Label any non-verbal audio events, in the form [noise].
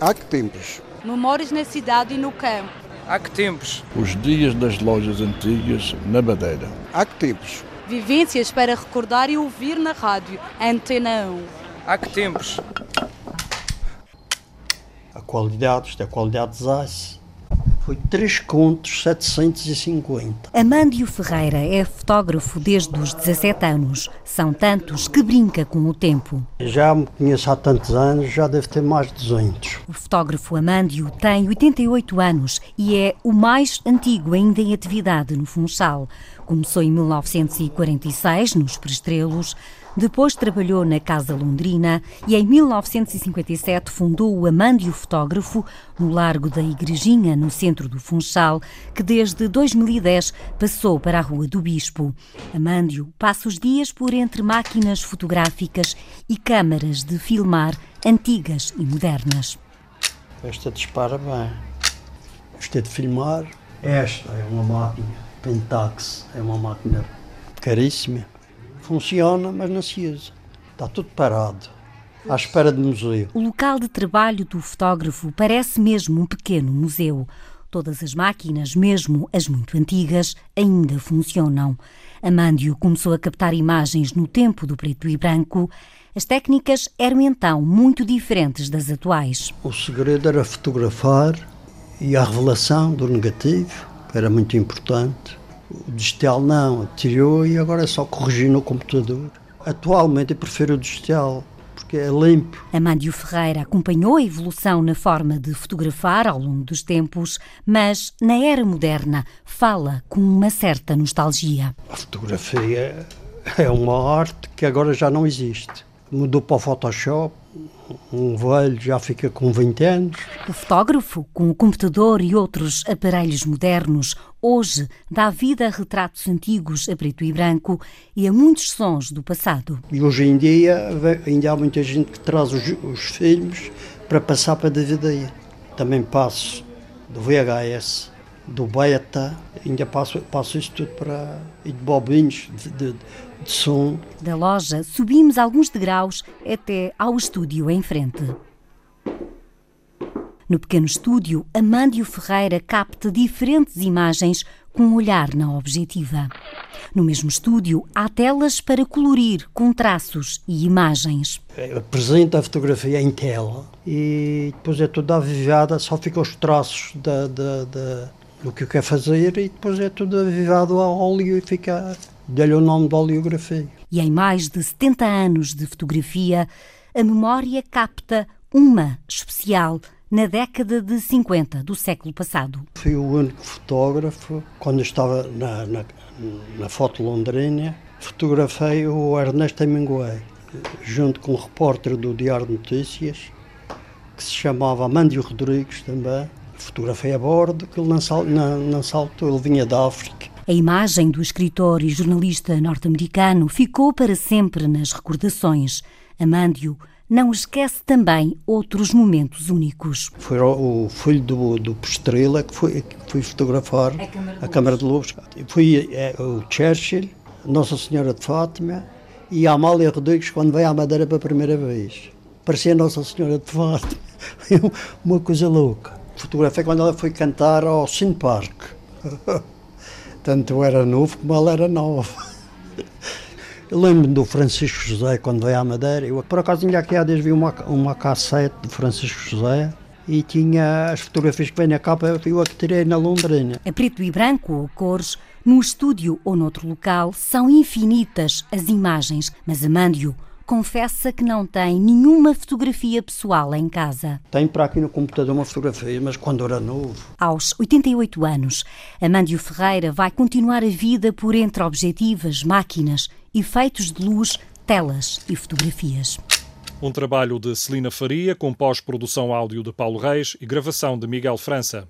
Há que tempos? Memórias na cidade e no campo. Há que tempos? Os dias das lojas antigas na Madeira. Há que tempos? Vivências para recordar e ouvir na rádio. Antena 1. Há que tempos? A qualidade, isto é a qualidade de. Foi 3 contos 750. Amândio Ferreira é fotógrafo desde os 17 anos. São tantos que brinca com o tempo. Já me conheço há tantos anos, já deve ter mais de 200. O fotógrafo Amândio tem 88 anos e é o mais antigo ainda em atividade no Funchal. Começou em 1946 nos Prestrelos, depois trabalhou na Casa Londrina e em 1957 fundou o Amândio Fotógrafo no Largo da Igrejinha, no centro do Funchal, que desde 2010 passou para a Rua do Bispo. Amândio passa os dias por entre máquinas fotográficas e câmaras de filmar antigas e modernas. Esta dispara bem. Esta é de filmar. Esta é uma máquina Pentax, é uma máquina caríssima. Funciona, mas não se usa. Está tudo parado, à espera de museu. O local de trabalho do fotógrafo parece mesmo um pequeno museu. Todas as máquinas, mesmo as muito antigas, ainda funcionam. Amândio começou a captar imagens no tempo do preto e branco. As técnicas eram então muito diferentes das atuais. O segredo era fotografar e a revelação do negativo, que era muito importante. O digital não, tirou e agora é só corrigir no computador. Atualmente eu prefiro o digital, porque é limpo. Amândio Ferreira acompanhou a evolução na forma de fotografar ao longo dos tempos, mas na era moderna fala com uma certa nostalgia. A fotografia é uma arte que agora já não existe. Mudou para o Photoshop, um velho já fica com 20 anos. O fotógrafo, com o computador e outros aparelhos modernos, hoje dá vida a retratos antigos a preto e branco e a muitos sons do passado. E hoje em dia ainda há muita gente que traz os, os filmes para passar para DVD. Também passo do VHS, do beta, ainda passo, passo isto tudo para. e de bobinhos de, de, de som. Da loja subimos alguns degraus até ao estúdio em frente. No pequeno estúdio, Amândio Ferreira capta diferentes imagens com um olhar na objetiva. No mesmo estúdio, há telas para colorir com traços e imagens. Apresenta a fotografia em tela e depois é toda avivada, só ficam os traços da, da, da, do que eu quero fazer e depois é tudo avivado a óleo e fica. dá-lhe o nome de oleografia. E em mais de 70 anos de fotografia, a memória capta uma especial na década de 50 do século passado. Fui o único fotógrafo, quando estava na, na, na foto londrina, fotografei o Ernesto Hemingway, junto com um repórter do Diário de Notícias, que se chamava Amândio Rodrigues também. Fotografei a bordo, que ele não, sal, não, não saltou, ele vinha da África. A imagem do escritor e jornalista norte-americano ficou para sempre nas recordações. Amândio não esquece também outros momentos únicos. Foi o filho do, do Postrela que foi, que foi fotografar a Câmara de, a Câmara de Lobos. Foi é, o Churchill, Nossa Senhora de Fátima e a Amália Rodrigues quando veio à Madeira pela primeira vez. Parecia Nossa Senhora de Fátima. [laughs] Uma coisa louca. Fotografei quando ela foi cantar ao Cine Park. [laughs] Tanto eu era novo como ela era nova. [laughs] Eu lembro do Francisco José quando veio à Madeira. Eu, por acaso, ainda aqui há dias vi uma, uma cassete de Francisco José e tinha as fotografias que vem na capa, eu a que tirei na Londrina. A preto e branco ou cores, no estúdio ou noutro local, são infinitas as imagens, mas Amândio confessa que não tem nenhuma fotografia pessoal em casa. Tenho para aqui no computador uma fotografia, mas quando era novo. Aos 88 anos, Amândio Ferreira vai continuar a vida por entre objetivas, máquinas, efeitos de luz, telas e fotografias. Um trabalho de Celina Faria, com pós-produção áudio de Paulo Reis e gravação de Miguel França.